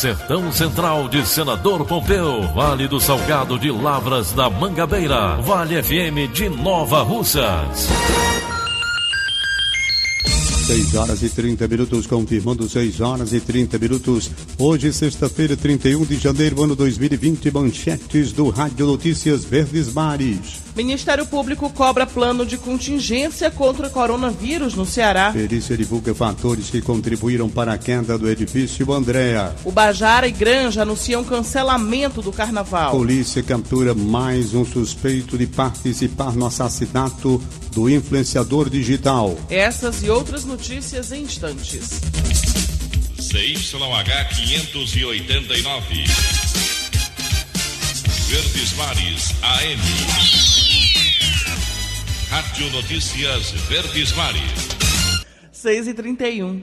Sertão Central de Senador Pompeu, Vale do Salgado de Lavras da Mangabeira, Vale FM de Nova Russas. 6 horas e 30 minutos, confirmando 6 horas e 30 minutos. Hoje, sexta-feira, 31 de janeiro, ano 2020, manchetes do Rádio Notícias Verdes Mares. Ministério Público cobra plano de contingência contra o coronavírus no Ceará. Perícia divulga fatores que contribuíram para a queda do edifício Andréa. O Bajara e Granja anunciam cancelamento do carnaval. Polícia captura mais um suspeito de participar no assassinato do influenciador digital. Essas e outras notícias em instantes. CYH 589. Verdes Mares AM. Rádio Notícias Verdes Mares. 6 e 31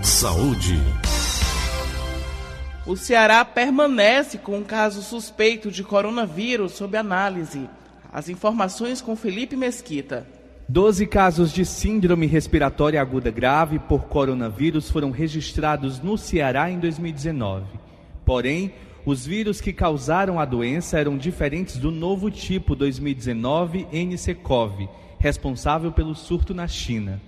Saúde. O Ceará permanece com um caso suspeito de coronavírus sob análise. As informações com Felipe Mesquita. Doze casos de síndrome respiratória aguda grave por coronavírus foram registrados no Ceará em 2019. Porém, os vírus que causaram a doença eram diferentes do novo tipo 2019 NCCOV, responsável pelo surto na China.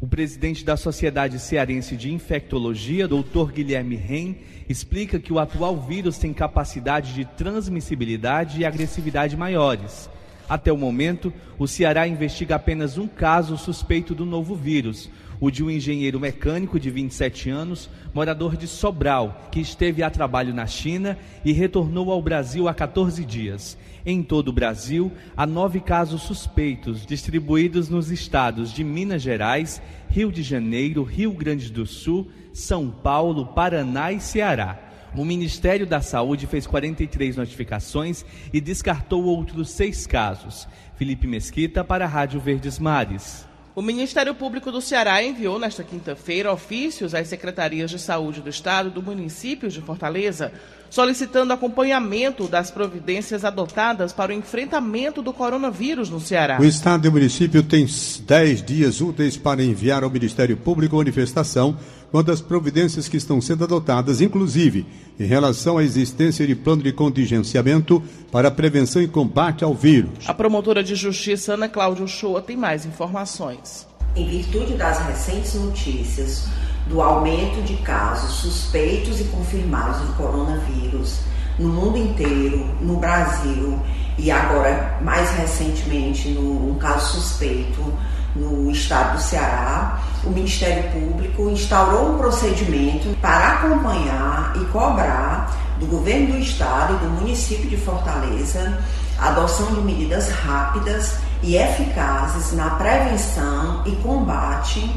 O presidente da Sociedade Cearense de Infectologia, Dr. Guilherme Ren, explica que o atual vírus tem capacidade de transmissibilidade e agressividade maiores. Até o momento, o Ceará investiga apenas um caso suspeito do novo vírus, o de um engenheiro mecânico de 27 anos, morador de Sobral, que esteve a trabalho na China e retornou ao Brasil há 14 dias. Em todo o Brasil, há nove casos suspeitos, distribuídos nos estados de Minas Gerais, Rio de Janeiro, Rio Grande do Sul, São Paulo, Paraná e Ceará. O Ministério da Saúde fez 43 notificações e descartou outros seis casos. Felipe Mesquita para a Rádio Verdes Mares. O Ministério Público do Ceará enviou nesta quinta-feira ofícios às secretarias de saúde do Estado do município de Fortaleza, solicitando acompanhamento das providências adotadas para o enfrentamento do coronavírus no Ceará. O Estado e o município têm 10 dias úteis para enviar ao Ministério Público manifestação quanto às providências que estão sendo adotadas, inclusive em relação à existência de plano de contingenciamento para prevenção e combate ao vírus. A promotora de justiça Ana Cláudia Shoa tem mais informações. Em virtude das recentes notícias do aumento de casos suspeitos e confirmados do coronavírus no mundo inteiro, no Brasil e agora mais recentemente no um caso suspeito no estado do Ceará, o Ministério Público instaurou um procedimento para acompanhar e cobrar do governo do estado e do município de Fortaleza a adoção de medidas rápidas e eficazes na prevenção e combate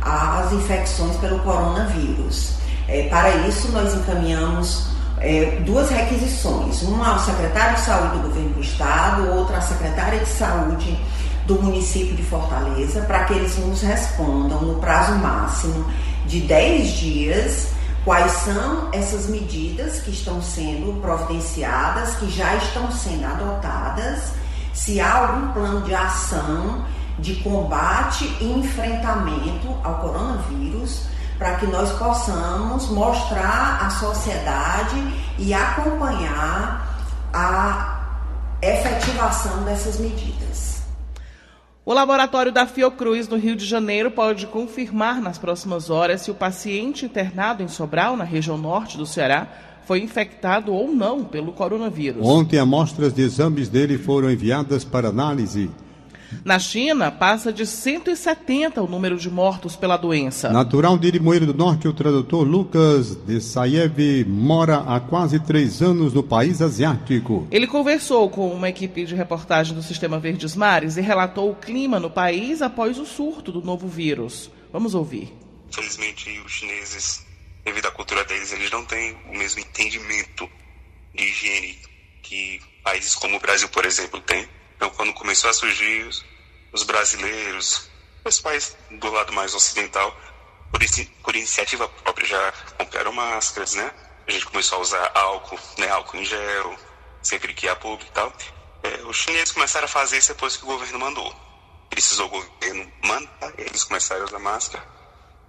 às infecções pelo coronavírus. É, para isso, nós encaminhamos é, duas requisições: uma ao secretário de saúde do governo do estado, outra à secretária de saúde do município de Fortaleza para que eles nos respondam no prazo máximo de 10 dias quais são essas medidas que estão sendo providenciadas, que já estão sendo adotadas, se há algum plano de ação de combate e enfrentamento ao coronavírus, para que nós possamos mostrar à sociedade e acompanhar a efetivação dessas medidas. O laboratório da Fiocruz, no Rio de Janeiro, pode confirmar nas próximas horas se o paciente internado em Sobral, na região norte do Ceará, foi infectado ou não pelo coronavírus. Ontem, amostras de exames dele foram enviadas para análise. Na China, passa de 170 o número de mortos pela doença. Natural de Limoeiro do Norte, o tradutor Lucas de Saiev mora há quase três anos no país asiático. Ele conversou com uma equipe de reportagem do Sistema Verdes Mares e relatou o clima no país após o surto do novo vírus. Vamos ouvir. Infelizmente, os chineses, devido à cultura deles, eles não têm o mesmo entendimento de higiene que países como o Brasil, por exemplo, têm. Então, quando começou a surgir os brasileiros, os países do lado mais ocidental, por, por, iniciativa própria, já compraram máscaras, né? A gente começou a usar álcool, né? Álcool em gel, sempre que há público e tal. É, os chineses começaram a fazer isso depois que o governo mandou. Precisou o governo mandar, eles começaram a usar máscara.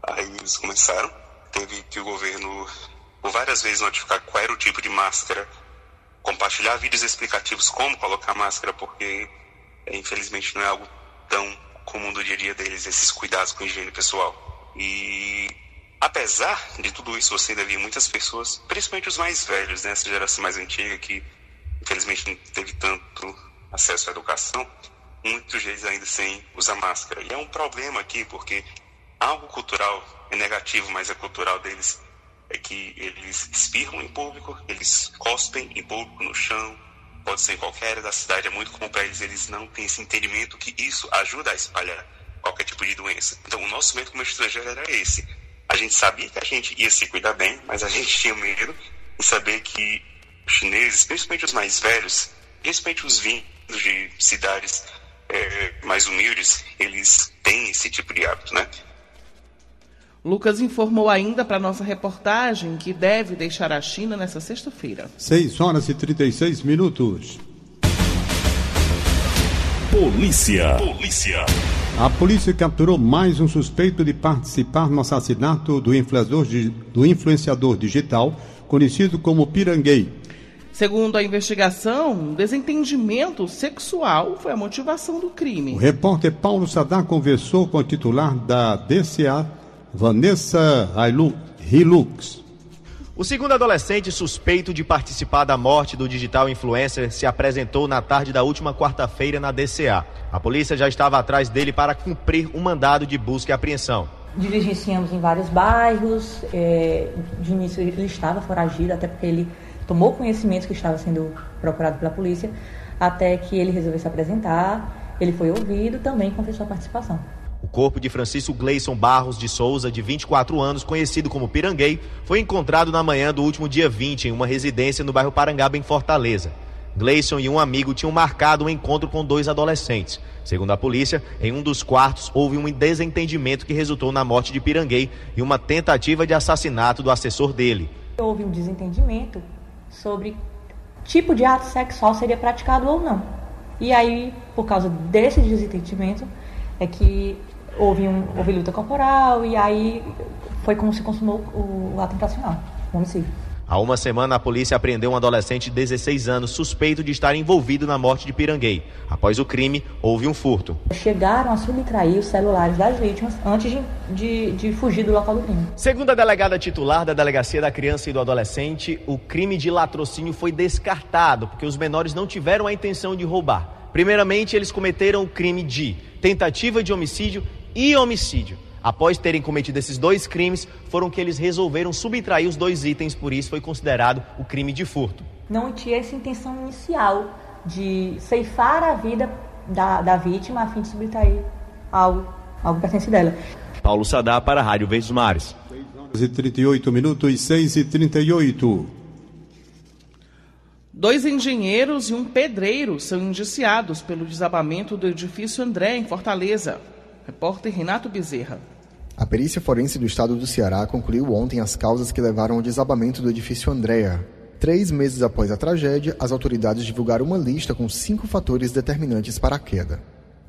Aí eles começaram. Teve que o governo, por várias vezes, notificar qual era o tipo de máscara, compartilhar vídeos explicativos como colocar máscara, porque é, infelizmente não é algo tão comum do dia a dia deles, esses cuidados com higiene pessoal. E apesar de tudo isso, você ainda via muitas pessoas, principalmente os mais velhos, né, essa geração mais antiga que infelizmente não teve tanto acesso à educação, muitos deles ainda sem usar máscara. E é um problema aqui, porque algo cultural é negativo, mas é cultural deles, é que eles espirram em público, eles cospem em público no chão, pode ser em qualquer área da cidade, é muito comum para eles, eles não têm esse entendimento que isso ajuda a espalhar qualquer tipo de doença. Então, o nosso medo como estrangeiro era esse. A gente sabia que a gente ia se cuidar bem, mas a gente tinha medo de saber que os chineses, principalmente os mais velhos, principalmente os vindos de cidades é, mais humildes, eles têm esse tipo de hábito, né? Lucas informou ainda para nossa reportagem que deve deixar a China nesta sexta-feira. 6 horas e 36 minutos. Polícia. Polícia. A polícia capturou mais um suspeito de participar no assassinato do influenciador, do influenciador digital, conhecido como Piranguei. Segundo a investigação, desentendimento sexual foi a motivação do crime. O repórter Paulo Sadar conversou com a titular da DCA, Vanessa Hilux. O segundo adolescente suspeito de participar da morte do digital influencer se apresentou na tarde da última quarta-feira na DCA. A polícia já estava atrás dele para cumprir um mandado de busca e apreensão. Diligenciamos em vários bairros. É, de início ele estava foragido, até porque ele tomou conhecimento que estava sendo procurado pela polícia, até que ele resolveu se apresentar. Ele foi ouvido, também confessou a participação. O corpo de Francisco Gleison Barros de Souza, de 24 anos, conhecido como Piranguei, foi encontrado na manhã do último dia 20 em uma residência no bairro Parangaba, em Fortaleza. Gleison e um amigo tinham marcado um encontro com dois adolescentes. Segundo a polícia, em um dos quartos houve um desentendimento que resultou na morte de Piranguei e uma tentativa de assassinato do assessor dele. Houve um desentendimento sobre tipo de ato sexual seria praticado ou não. E aí, por causa desse desentendimento, é que houve, um, houve luta corporal e aí foi como se consumou o, o ato infracional, o homicídio. Há uma semana, a polícia apreendeu um adolescente de 16 anos suspeito de estar envolvido na morte de Piranguei. Após o crime, houve um furto. Chegaram a subtrair os celulares das vítimas antes de, de, de, fugir do local do crime. Segundo a delegada titular da Delegacia da Criança e do Adolescente, o crime de latrocínio foi descartado porque os menores não tiveram a intenção de roubar. Primeiramente, eles cometeram o crime de tentativa de homicídio e homicídio. Após terem cometido esses dois crimes, foram que eles resolveram subtrair os dois itens, por isso foi considerado o crime de furto. Não tinha essa intenção inicial de ceifar a vida da, da vítima a fim de subtrair algo, algo pertence dela. Paulo Sadar para a Rádio Verdes Mares. 6 horas e 38 minutos, 6 e 38. Dois engenheiros e um pedreiro são indiciados pelo desabamento do edifício André, em Fortaleza. Repórter Renato Bezerra. A perícia forense do estado do Ceará concluiu ontem as causas que levaram ao desabamento do edifício Andréa. Três meses após a tragédia, as autoridades divulgaram uma lista com cinco fatores determinantes para a queda.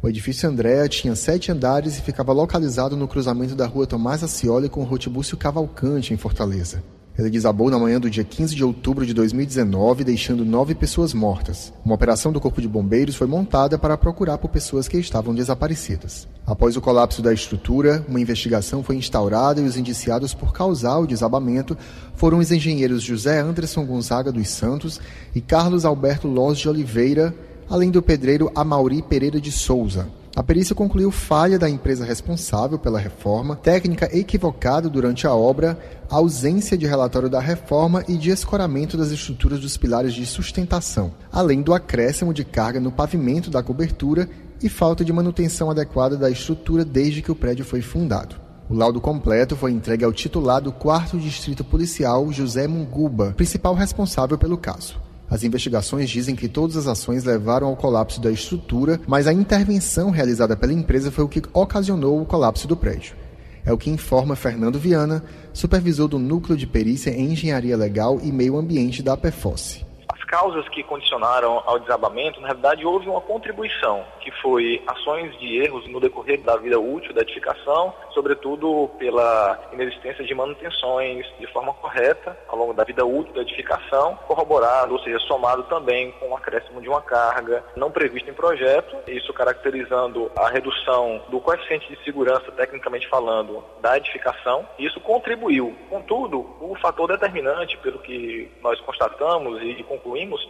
O edifício Andréa tinha sete andares e ficava localizado no cruzamento da rua Tomás Acioli com o Rotibúcio Cavalcante, em Fortaleza. Ele desabou na manhã do dia 15 de outubro de 2019, deixando nove pessoas mortas. Uma operação do Corpo de Bombeiros foi montada para procurar por pessoas que estavam desaparecidas. Após o colapso da estrutura, uma investigação foi instaurada e os indiciados por causar o desabamento foram os engenheiros José Anderson Gonzaga dos Santos e Carlos Alberto Loz de Oliveira, além do pedreiro Amauri Pereira de Souza. A perícia concluiu falha da empresa responsável pela reforma, técnica equivocada durante a obra, ausência de relatório da reforma e de escoramento das estruturas dos pilares de sustentação, além do acréscimo de carga no pavimento da cobertura e falta de manutenção adequada da estrutura desde que o prédio foi fundado. O laudo completo foi entregue ao titular do 4 Distrito Policial, José Munguba, principal responsável pelo caso. As investigações dizem que todas as ações levaram ao colapso da estrutura, mas a intervenção realizada pela empresa foi o que ocasionou o colapso do prédio. É o que informa Fernando Viana, supervisor do Núcleo de Perícia em Engenharia Legal e Meio Ambiente da APEFOSSE causas que condicionaram ao desabamento, na realidade houve uma contribuição, que foi ações de erros no decorrer da vida útil da edificação, sobretudo pela inexistência de manutenções de forma correta ao longo da vida útil da edificação, corroborado, ou seja, somado também com o acréscimo de uma carga não prevista em projeto, isso caracterizando a redução do coeficiente de segurança, tecnicamente falando, da edificação. Isso contribuiu. Contudo, o fator determinante, pelo que nós constatamos e concluímos, concluímos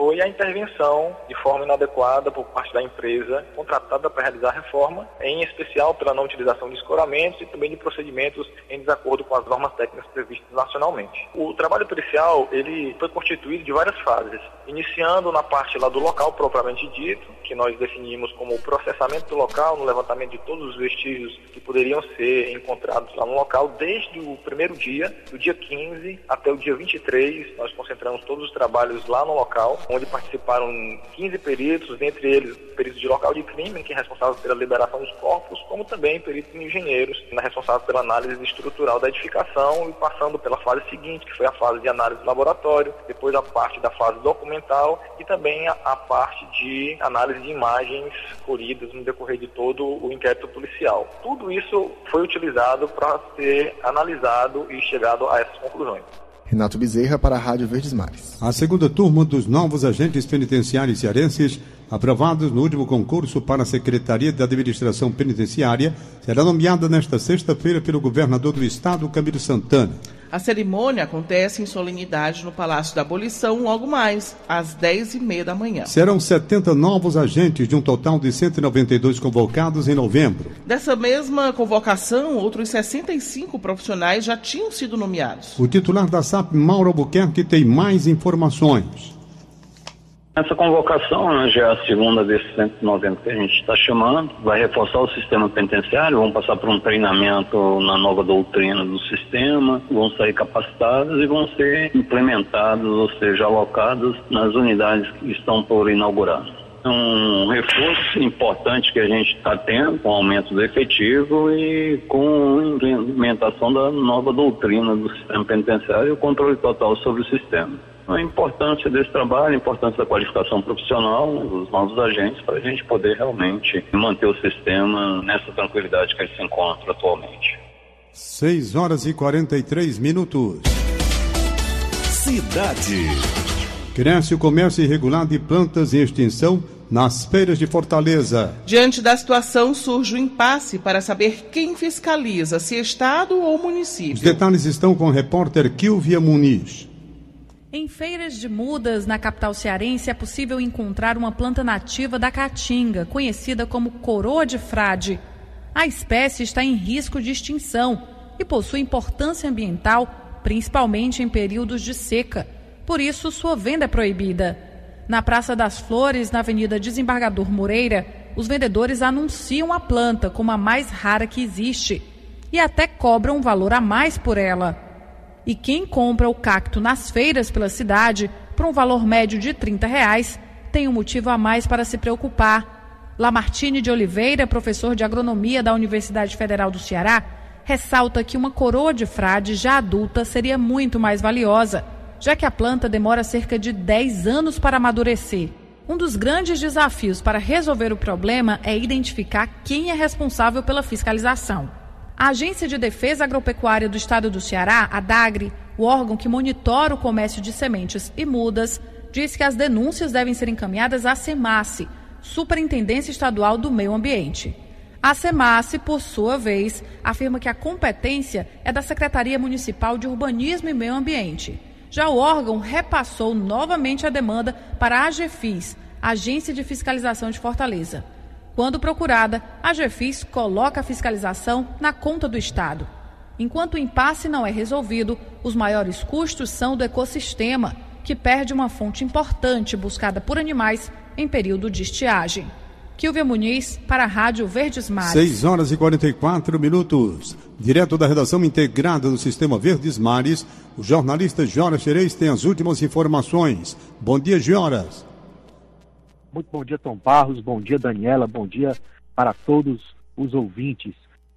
foi a intervenção de forma inadequada por parte da empresa contratada para realizar a reforma, em especial pela não utilização de escoramentos e também de procedimentos em desacordo com as normas técnicas previstas nacionalmente. O trabalho policial ele foi constituído de várias fases, iniciando na parte lá do local propriamente dito, que nós definimos como o processamento do local, no levantamento de todos os vestígios que poderiam ser encontrados lá no local, desde o primeiro dia, do dia 15 até o dia 23, nós concentramos todos os trabalhos lá no local, onde participaram 15 peritos, dentre eles peritos de local de crime, que é responsável pela liberação dos corpos, como também peritos engenheiros, na responsável pela análise estrutural da edificação e passando pela fase seguinte, que foi a fase de análise do laboratório, depois a parte da fase documental e também a, a parte de análise de imagens colhidas no decorrer de todo o inquérito policial. Tudo isso foi utilizado para ser analisado e chegado a essas conclusões. Renato Bezerra para a Rádio Verdes Mares. A segunda turma dos novos agentes penitenciários cearenses, aprovados no último concurso para a Secretaria de Administração Penitenciária, será nomeada nesta sexta-feira pelo governador do estado, Camilo Santana. A cerimônia acontece em solenidade no Palácio da Abolição, logo mais, às 10h30 da manhã. Serão 70 novos agentes, de um total de 192 convocados em novembro. Dessa mesma convocação, outros 65 profissionais já tinham sido nomeados. O titular da SAP, Mauro Albuquerque, tem mais informações. Essa convocação né, já é a segunda desses 190 que a gente está chamando, vai reforçar o sistema penitenciário, vão passar por um treinamento na nova doutrina do sistema, vão sair capacitados e vão ser implementados, ou seja, alocados nas unidades que estão por inaugurar um reforço importante que a gente está tendo com o aumento do efetivo e com a implementação da nova doutrina do sistema penitenciário e o controle total sobre o sistema a importância desse trabalho, a importância da qualificação profissional dos novos agentes para a gente poder realmente manter o sistema nessa tranquilidade que ele se encontra atualmente. 6 horas e 43 minutos. Cidade. Cresce o comércio irregular de plantas em extinção nas feiras de Fortaleza. Diante da situação, surge o um impasse para saber quem fiscaliza, se Estado ou município. Os detalhes estão com o repórter Kilvia Muniz. Em feiras de mudas na capital cearense é possível encontrar uma planta nativa da caatinga, conhecida como coroa de frade. A espécie está em risco de extinção e possui importância ambiental, principalmente em períodos de seca. Por isso, sua venda é proibida. Na Praça das Flores, na Avenida Desembargador Moreira, os vendedores anunciam a planta como a mais rara que existe e até cobram um valor a mais por ela. E quem compra o cacto nas feiras pela cidade por um valor médio de 30 reais tem um motivo a mais para se preocupar. Lamartine de Oliveira, professor de agronomia da Universidade Federal do Ceará, ressalta que uma coroa de frade já adulta seria muito mais valiosa, já que a planta demora cerca de 10 anos para amadurecer. Um dos grandes desafios para resolver o problema é identificar quem é responsável pela fiscalização. A Agência de Defesa Agropecuária do Estado do Ceará, a DAGRE, o órgão que monitora o comércio de sementes e mudas, diz que as denúncias devem ser encaminhadas à SEMASSE, Superintendência Estadual do Meio Ambiente. A SEMASSE, por sua vez, afirma que a competência é da Secretaria Municipal de Urbanismo e Meio Ambiente. Já o órgão repassou novamente a demanda para a AGFIS, Agência de Fiscalização de Fortaleza. Quando procurada, a GFIS coloca a fiscalização na conta do Estado. Enquanto o impasse não é resolvido, os maiores custos são do ecossistema, que perde uma fonte importante buscada por animais em período de estiagem. Kilvia Muniz, para a Rádio Verdes Mares. 6 horas e 44 minutos. Direto da redação integrada do Sistema Verdes Mares, o jornalista Joras Xerez tem as últimas informações. Bom dia, Joras. Muito bom dia, Tom Barros. Bom dia, Daniela. Bom dia para todos os ouvintes.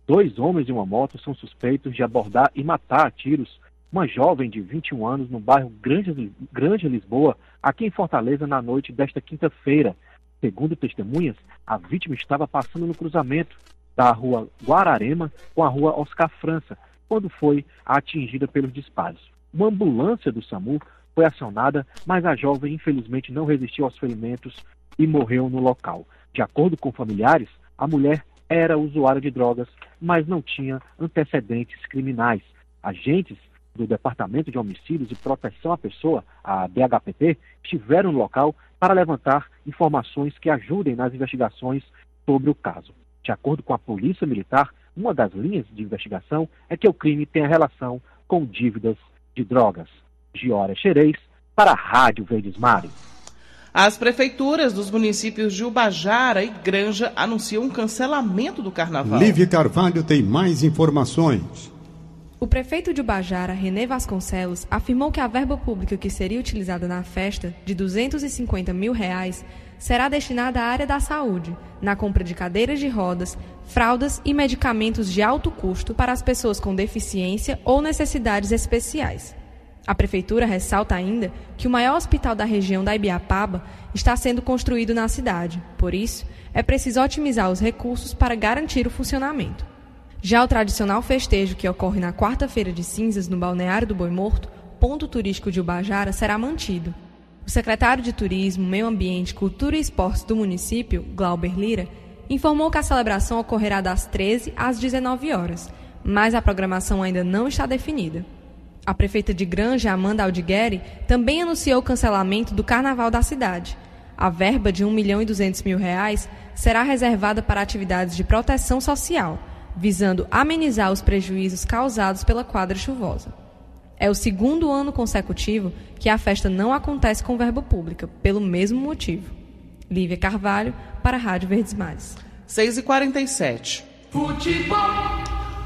Dois homens de uma moto são suspeitos de abordar e matar a tiros uma jovem de 21 anos no bairro Grande, Grande Lisboa, aqui em Fortaleza, na noite desta quinta-feira. Segundo testemunhas, a vítima estava passando no cruzamento da rua Guararema com a rua Oscar França, quando foi atingida pelos disparos. Uma ambulância do SAMU foi acionada, mas a jovem infelizmente não resistiu aos ferimentos e morreu no local. De acordo com familiares, a mulher era usuária de drogas, mas não tinha antecedentes criminais. Agentes do Departamento de Homicídios e Proteção à Pessoa, a DHPP, estiveram no local para levantar informações que ajudem nas investigações sobre o caso. De acordo com a Polícia Militar, uma das linhas de investigação é que o crime tenha relação com dívidas de drogas. Giora Xerez, para a Rádio Verdes Mares. As prefeituras dos municípios de Ubajara e Granja anunciam um cancelamento do carnaval. Lívia Carvalho tem mais informações. O prefeito de Ubajara, René Vasconcelos, afirmou que a verba pública que seria utilizada na festa, de 250 mil reais, será destinada à área da saúde, na compra de cadeiras de rodas, fraldas e medicamentos de alto custo para as pessoas com deficiência ou necessidades especiais. A prefeitura ressalta ainda que o maior hospital da região da Ibiapaba está sendo construído na cidade. Por isso, é preciso otimizar os recursos para garantir o funcionamento. Já o tradicional festejo que ocorre na quarta-feira de cinzas no balneário do Boi Morto, ponto turístico de Ubajara, será mantido. O secretário de Turismo, Meio Ambiente, Cultura e Esportes do município, Glauber Lira, informou que a celebração ocorrerá das 13 às 19 horas, mas a programação ainda não está definida. A prefeita de Granja, Amanda Aldigueri, também anunciou o cancelamento do carnaval da cidade. A verba de 1 milhão e 200 mil reais será reservada para atividades de proteção social, visando amenizar os prejuízos causados pela quadra chuvosa. É o segundo ano consecutivo que a festa não acontece com verba pública, pelo mesmo motivo. Lívia Carvalho, para a Rádio Verdes Mares. 6h47. Futebol.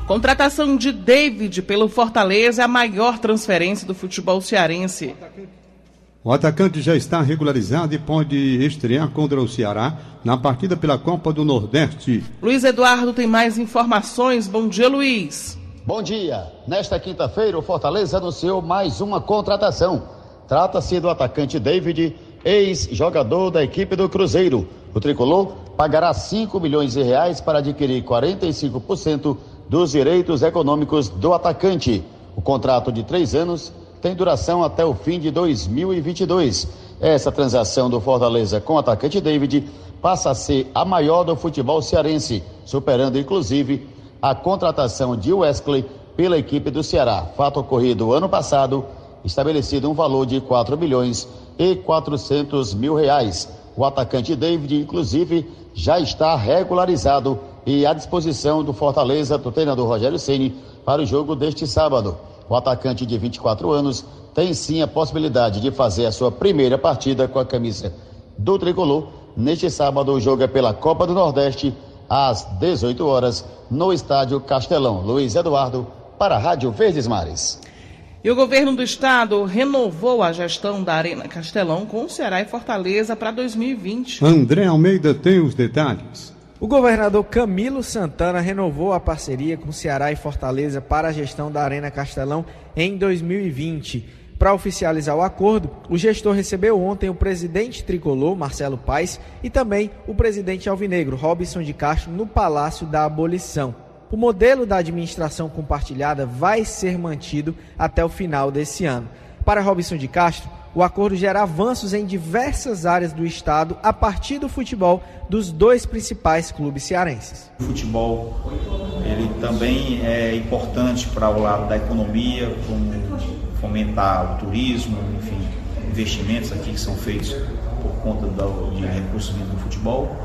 Contratação de David pelo Fortaleza é a maior transferência do futebol cearense. O atacante já está regularizado e pode estrear contra o Ceará na partida pela Copa do Nordeste. Luiz Eduardo tem mais informações. Bom dia, Luiz. Bom dia. Nesta quinta-feira, o Fortaleza anunciou mais uma contratação. Trata-se do atacante David, ex-jogador da equipe do Cruzeiro. O tricolor pagará 5 milhões de reais para adquirir 45% dos direitos econômicos do atacante. O contrato de três anos tem duração até o fim de 2022. Essa transação do Fortaleza com o atacante David passa a ser a maior do futebol cearense, superando inclusive a contratação de Wesley pela equipe do Ceará. Fato ocorrido ano passado, estabelecido um valor de 4 milhões e 400 mil reais. O atacante David, inclusive, já está regularizado e à disposição do Fortaleza, do treinador Rogério Ceni, para o jogo deste sábado. O atacante de 24 anos tem sim a possibilidade de fazer a sua primeira partida com a camisa do tricolor. Neste sábado, o jogo é pela Copa do Nordeste, às 18 horas, no estádio Castelão. Luiz Eduardo, para a Rádio Verdes Mares. E o governo do estado renovou a gestão da Arena Castelão com Ceará e Fortaleza para 2020. André Almeida tem os detalhes. O governador Camilo Santana renovou a parceria com Ceará e Fortaleza para a gestão da Arena Castelão em 2020. Para oficializar o acordo, o gestor recebeu ontem o presidente tricolor, Marcelo Paes, e também o presidente alvinegro, Robson de Castro, no Palácio da Abolição. O modelo da administração compartilhada vai ser mantido até o final desse ano. Para Robson de Castro, o acordo gera avanços em diversas áreas do estado a partir do futebol dos dois principais clubes cearenses. O futebol ele também é importante para o lado da economia, como fomentar o turismo, enfim, investimentos aqui que são feitos por conta de recursos do futebol.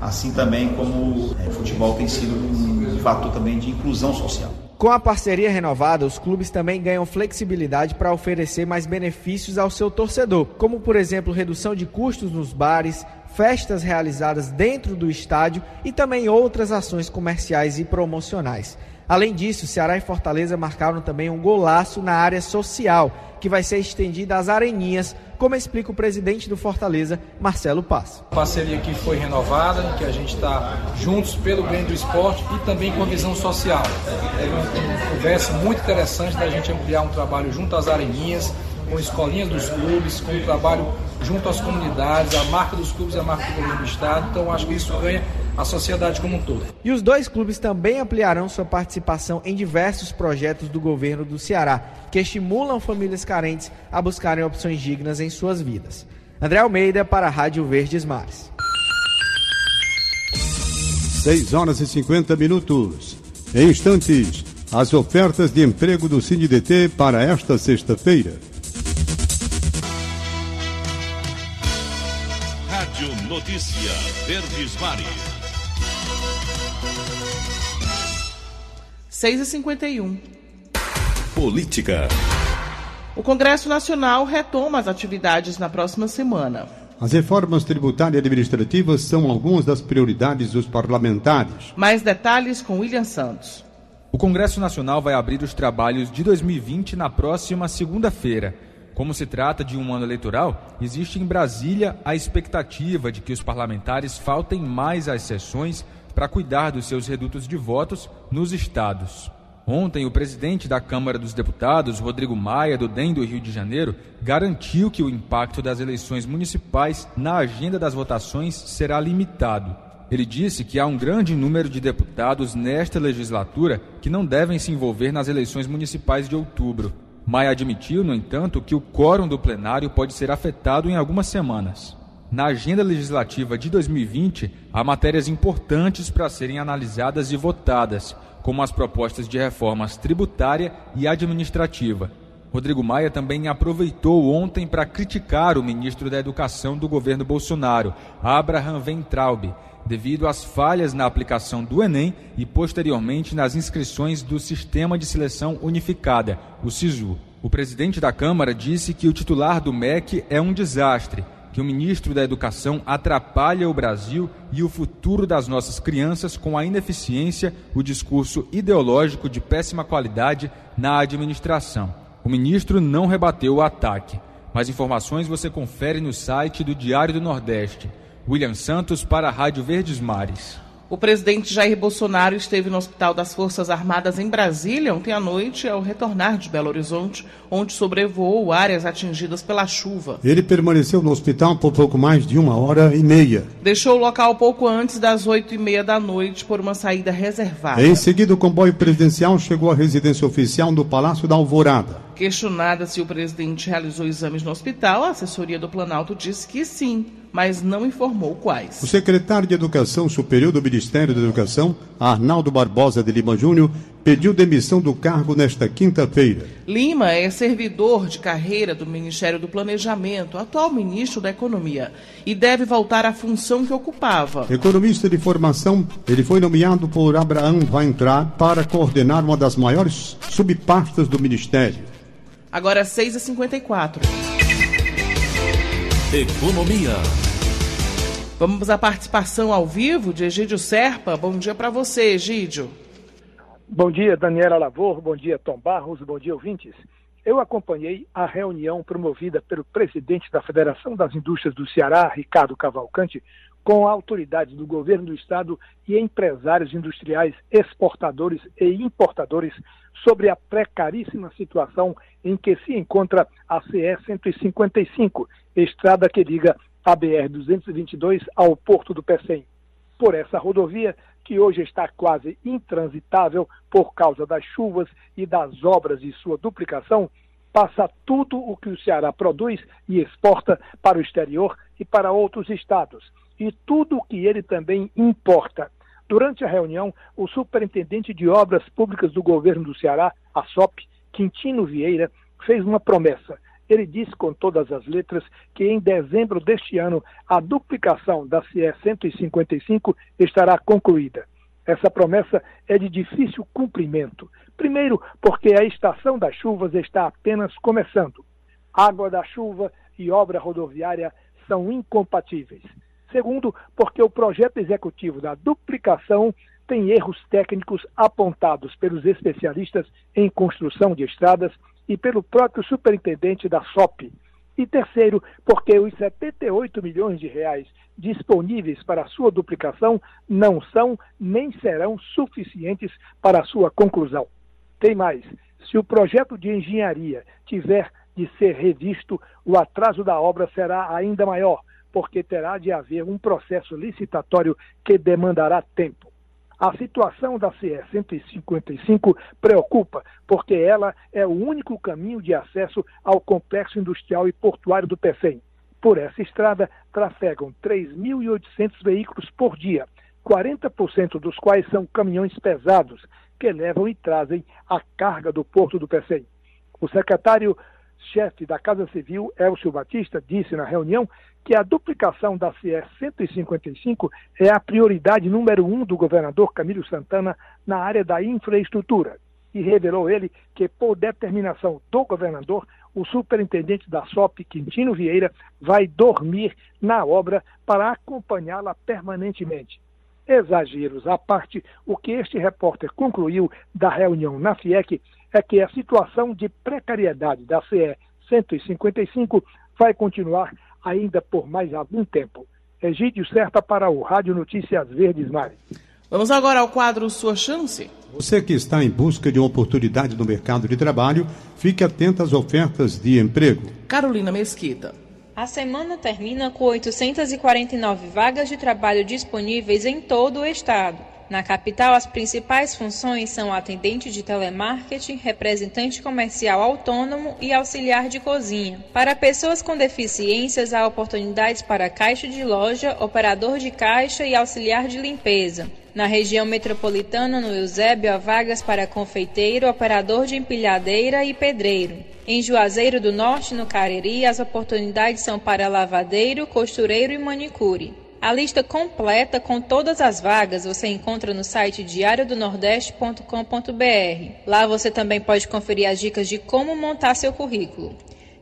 assim também como é, o futebol tem sido um fator também de inclusão social. Com a parceria renovada, os clubes também ganham flexibilidade para oferecer mais benefícios ao seu torcedor, como por exemplo redução de custos nos bares, festas realizadas dentro do estádio e também outras ações comerciais e promocionais. Além disso, Ceará e Fortaleza marcaram também um golaço na área social, que vai ser estendida às areninhas, como explica o presidente do Fortaleza, Marcelo Paz. A parceria aqui foi renovada, que a gente está juntos pelo bem do esporte e também com a visão social. É uma conversa muito interessante da gente ampliar um trabalho junto às areninhas, com escolinhas dos clubes, com um trabalho junto às comunidades, a marca dos clubes é a marca do governo do estado, então acho que isso ganha a sociedade como um todo. E os dois clubes também ampliarão sua participação em diversos projetos do governo do Ceará, que estimulam famílias carentes a buscarem opções dignas em suas vidas. André Almeida para a Rádio Verdes Mares. 6 horas e 50 minutos. Em instantes, as ofertas de emprego do CineDT para esta sexta-feira. Rádio Notícia Verdes Mares. 6 e 51 Política. O Congresso Nacional retoma as atividades na próxima semana. As reformas tributárias e administrativas são algumas das prioridades dos parlamentares. Mais detalhes com William Santos. O Congresso Nacional vai abrir os trabalhos de 2020 na próxima segunda-feira. Como se trata de um ano eleitoral, existe em Brasília a expectativa de que os parlamentares faltem mais às sessões para cuidar dos seus redutos de votos nos estados. Ontem, o presidente da Câmara dos Deputados, Rodrigo Maia, do DEM do Rio de Janeiro, garantiu que o impacto das eleições municipais na agenda das votações será limitado. Ele disse que há um grande número de deputados nesta legislatura que não devem se envolver nas eleições municipais de outubro. Maia admitiu, no entanto, que o quórum do plenário pode ser afetado em algumas semanas. Na agenda legislativa de 2020, há matérias importantes para serem analisadas e votadas, como as propostas de reformas tributária e administrativa. Rodrigo Maia também aproveitou ontem para criticar o ministro da Educação do governo Bolsonaro, Abraham Ventraub, devido às falhas na aplicação do Enem e posteriormente nas inscrições do Sistema de Seleção Unificada, o SISU. O presidente da Câmara disse que o titular do MEC é um desastre que o ministro da Educação atrapalha o Brasil e o futuro das nossas crianças com a ineficiência, o discurso ideológico de péssima qualidade na administração. O ministro não rebateu o ataque. Mais informações você confere no site do Diário do Nordeste. William Santos para a Rádio Verdes Mares. O presidente Jair Bolsonaro esteve no Hospital das Forças Armadas em Brasília ontem à noite ao retornar de Belo Horizonte, onde sobrevoou áreas atingidas pela chuva. Ele permaneceu no hospital por pouco mais de uma hora e meia. Deixou o local pouco antes das oito e meia da noite por uma saída reservada. Em seguida, o comboio presidencial chegou à residência oficial no Palácio da Alvorada. Questionada se o presidente realizou exames no hospital, a assessoria do Planalto disse que sim, mas não informou quais. O secretário de Educação Superior do Ministério da Educação, Arnaldo Barbosa de Lima Júnior, pediu demissão do cargo nesta quinta-feira. Lima é servidor de carreira do Ministério do Planejamento, atual ministro da Economia, e deve voltar à função que ocupava. Economista de formação, ele foi nomeado por Abraham Weintraub para coordenar uma das maiores subpastas do Ministério. Agora 6h54. Economia. Vamos à participação ao vivo de Egídio Serpa. Bom dia para você, Egídio. Bom dia, Daniela Lavor. Bom dia, Tom Barros. Bom dia, ouvintes. Eu acompanhei a reunião promovida pelo presidente da Federação das Indústrias do Ceará, Ricardo Cavalcante, com autoridades do governo do estado e empresários industriais, exportadores e importadores sobre a precaríssima situação em que se encontra a CE 155, estrada que liga a BR 222 ao Porto do Pecém. Por essa rodovia, que hoje está quase intransitável por causa das chuvas e das obras de sua duplicação, passa tudo o que o Ceará produz e exporta para o exterior e para outros estados, e tudo o que ele também importa. Durante a reunião, o superintendente de obras públicas do governo do Ceará, a SOP, Quintino Vieira, fez uma promessa. Ele disse com todas as letras que em dezembro deste ano a duplicação da CE 155 estará concluída. Essa promessa é de difícil cumprimento. Primeiro, porque a estação das chuvas está apenas começando. Água da chuva e obra rodoviária são incompatíveis. Segundo, porque o projeto executivo da duplicação tem erros técnicos apontados pelos especialistas em construção de estradas e pelo próprio superintendente da SOP. E terceiro, porque os 78 milhões de reais disponíveis para sua duplicação não são nem serão suficientes para sua conclusão. Tem mais: se o projeto de engenharia tiver de ser revisto, o atraso da obra será ainda maior, porque terá de haver um processo licitatório que demandará tempo. A situação da CE 155 preocupa, porque ela é o único caminho de acesso ao complexo industrial e portuário do PECEM. Por essa estrada, trafegam 3.800 veículos por dia, 40% dos quais são caminhões pesados, que levam e trazem a carga do porto do PECEM. O secretário chefe da Casa Civil, Elcio Batista, disse na reunião que a duplicação da CE 155 é a prioridade número um do governador Camilo Santana na área da infraestrutura. E revelou ele que, por determinação do governador, o superintendente da SOP, Quintino Vieira, vai dormir na obra para acompanhá-la permanentemente. Exageros à parte, o que este repórter concluiu da reunião na FIEC é que a situação de precariedade da CE 155 vai continuar ainda por mais algum tempo. Egídio Certa para o Rádio Notícias Verdes Mari. Vamos agora ao quadro Sua Chance. Você que está em busca de uma oportunidade no mercado de trabalho, fique atento às ofertas de emprego. Carolina Mesquita. A semana termina com 849 vagas de trabalho disponíveis em todo o estado. Na capital, as principais funções são atendente de telemarketing, representante comercial autônomo e auxiliar de cozinha. Para pessoas com deficiências, há oportunidades para caixa de loja, operador de caixa e auxiliar de limpeza. Na região metropolitana, no Eusébio, há vagas para confeiteiro, operador de empilhadeira e pedreiro. Em Juazeiro do Norte, no Cariri, as oportunidades são para lavadeiro, costureiro e manicure. A lista completa com todas as vagas você encontra no site diariodonordeste.com.br. Lá você também pode conferir as dicas de como montar seu currículo.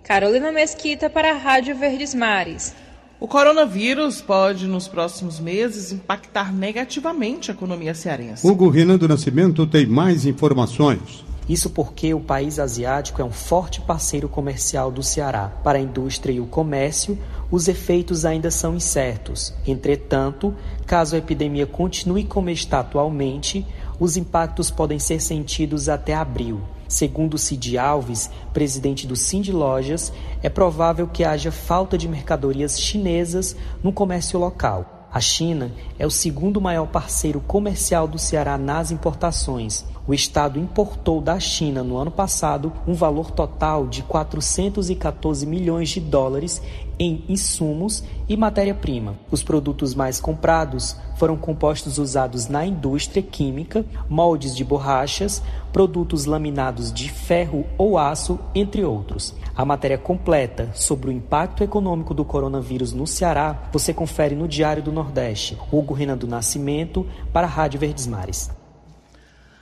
Carolina Mesquita para a Rádio Verdes Mares. O coronavírus pode, nos próximos meses, impactar negativamente a economia cearense. Hugo Renan do Nascimento tem mais informações. Isso porque o país asiático é um forte parceiro comercial do Ceará. Para a indústria e o comércio, os efeitos ainda são incertos. Entretanto, caso a epidemia continue como está atualmente, os impactos podem ser sentidos até abril. Segundo Cid Alves, presidente do Cindy Lojas, é provável que haja falta de mercadorias chinesas no comércio local. A China é o segundo maior parceiro comercial do Ceará nas importações o Estado importou da China no ano passado um valor total de 414 milhões de dólares em insumos e matéria-prima. Os produtos mais comprados foram compostos usados na indústria química, moldes de borrachas, produtos laminados de ferro ou aço, entre outros. A matéria completa sobre o impacto econômico do coronavírus no Ceará você confere no Diário do Nordeste. Hugo Renan do Nascimento, para a Rádio Verdes Mares.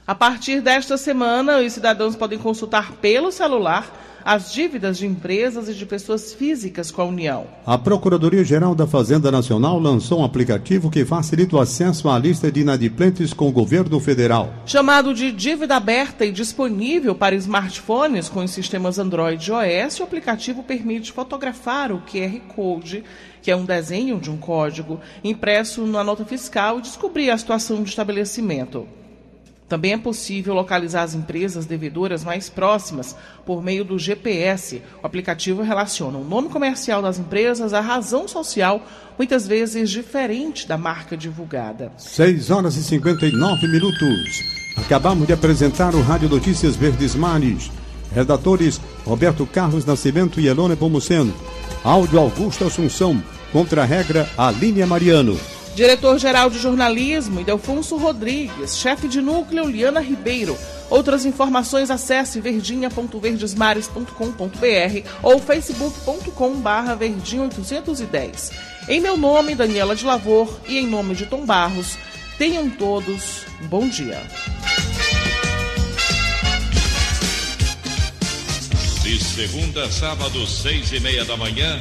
A partir desta semana, os cidadãos podem consultar pelo celular as dívidas de empresas e de pessoas físicas com a União. A Procuradoria-Geral da Fazenda Nacional lançou um aplicativo que facilita o acesso à lista de inadimplentes com o governo federal. Chamado de Dívida Aberta e disponível para smartphones com os sistemas Android e iOS, o aplicativo permite fotografar o QR Code, que é um desenho de um código, impresso na nota fiscal e descobrir a situação do estabelecimento. Também é possível localizar as empresas devedoras mais próximas por meio do GPS. O aplicativo relaciona o nome comercial das empresas à razão social, muitas vezes diferente da marca divulgada. 6 horas e 59 minutos. Acabamos de apresentar o Rádio Notícias Verdes Mares. Redatores Roberto Carlos Nascimento e Elone Pomuceno. Áudio Augusto Assunção. Contra a regra Aline Mariano. Diretor-geral de jornalismo, Idelfonso Rodrigues. Chefe de núcleo, Liana Ribeiro. Outras informações acesse verdinha.verdesmares.com.br ou facebook.com barra verdinha810. Em meu nome, Daniela de Lavor, e em nome de Tom Barros, tenham todos um bom dia. De segunda a sábado, seis e meia da manhã,